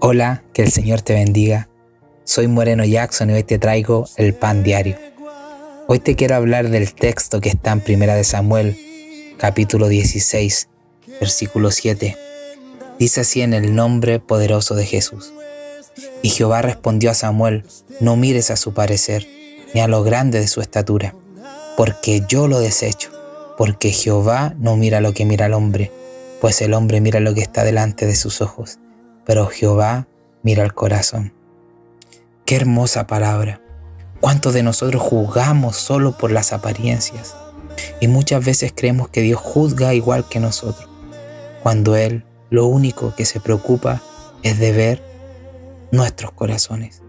Hola, que el Señor te bendiga. Soy Moreno Jackson y hoy te traigo el pan diario. Hoy te quiero hablar del texto que está en Primera de Samuel, capítulo 16, versículo 7. Dice así en el nombre poderoso de Jesús. Y Jehová respondió a Samuel, no mires a su parecer, ni a lo grande de su estatura, porque yo lo desecho, porque Jehová no mira lo que mira el hombre, pues el hombre mira lo que está delante de sus ojos pero Jehová mira el corazón. Qué hermosa palabra. ¿Cuántos de nosotros juzgamos solo por las apariencias? Y muchas veces creemos que Dios juzga igual que nosotros, cuando Él lo único que se preocupa es de ver nuestros corazones.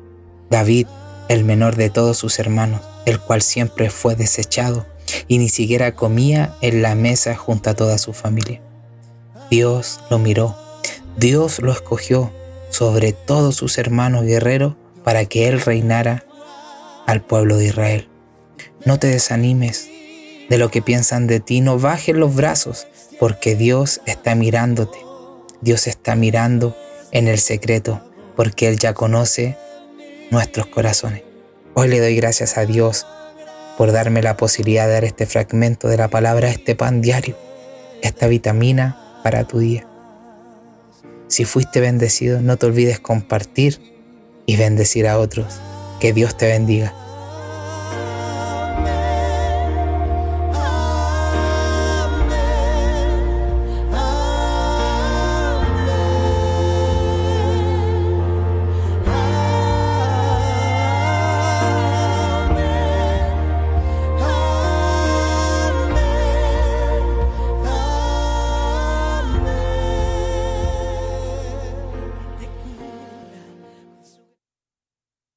David, el menor de todos sus hermanos, el cual siempre fue desechado y ni siquiera comía en la mesa junto a toda su familia. Dios lo miró Dios lo escogió sobre todos sus hermanos guerreros para que Él reinara al pueblo de Israel. No te desanimes de lo que piensan de ti, no bajes los brazos, porque Dios está mirándote. Dios está mirando en el secreto, porque Él ya conoce nuestros corazones. Hoy le doy gracias a Dios por darme la posibilidad de dar este fragmento de la palabra, este pan diario, esta vitamina para tu día. Si fuiste bendecido, no te olvides compartir y bendecir a otros. Que Dios te bendiga.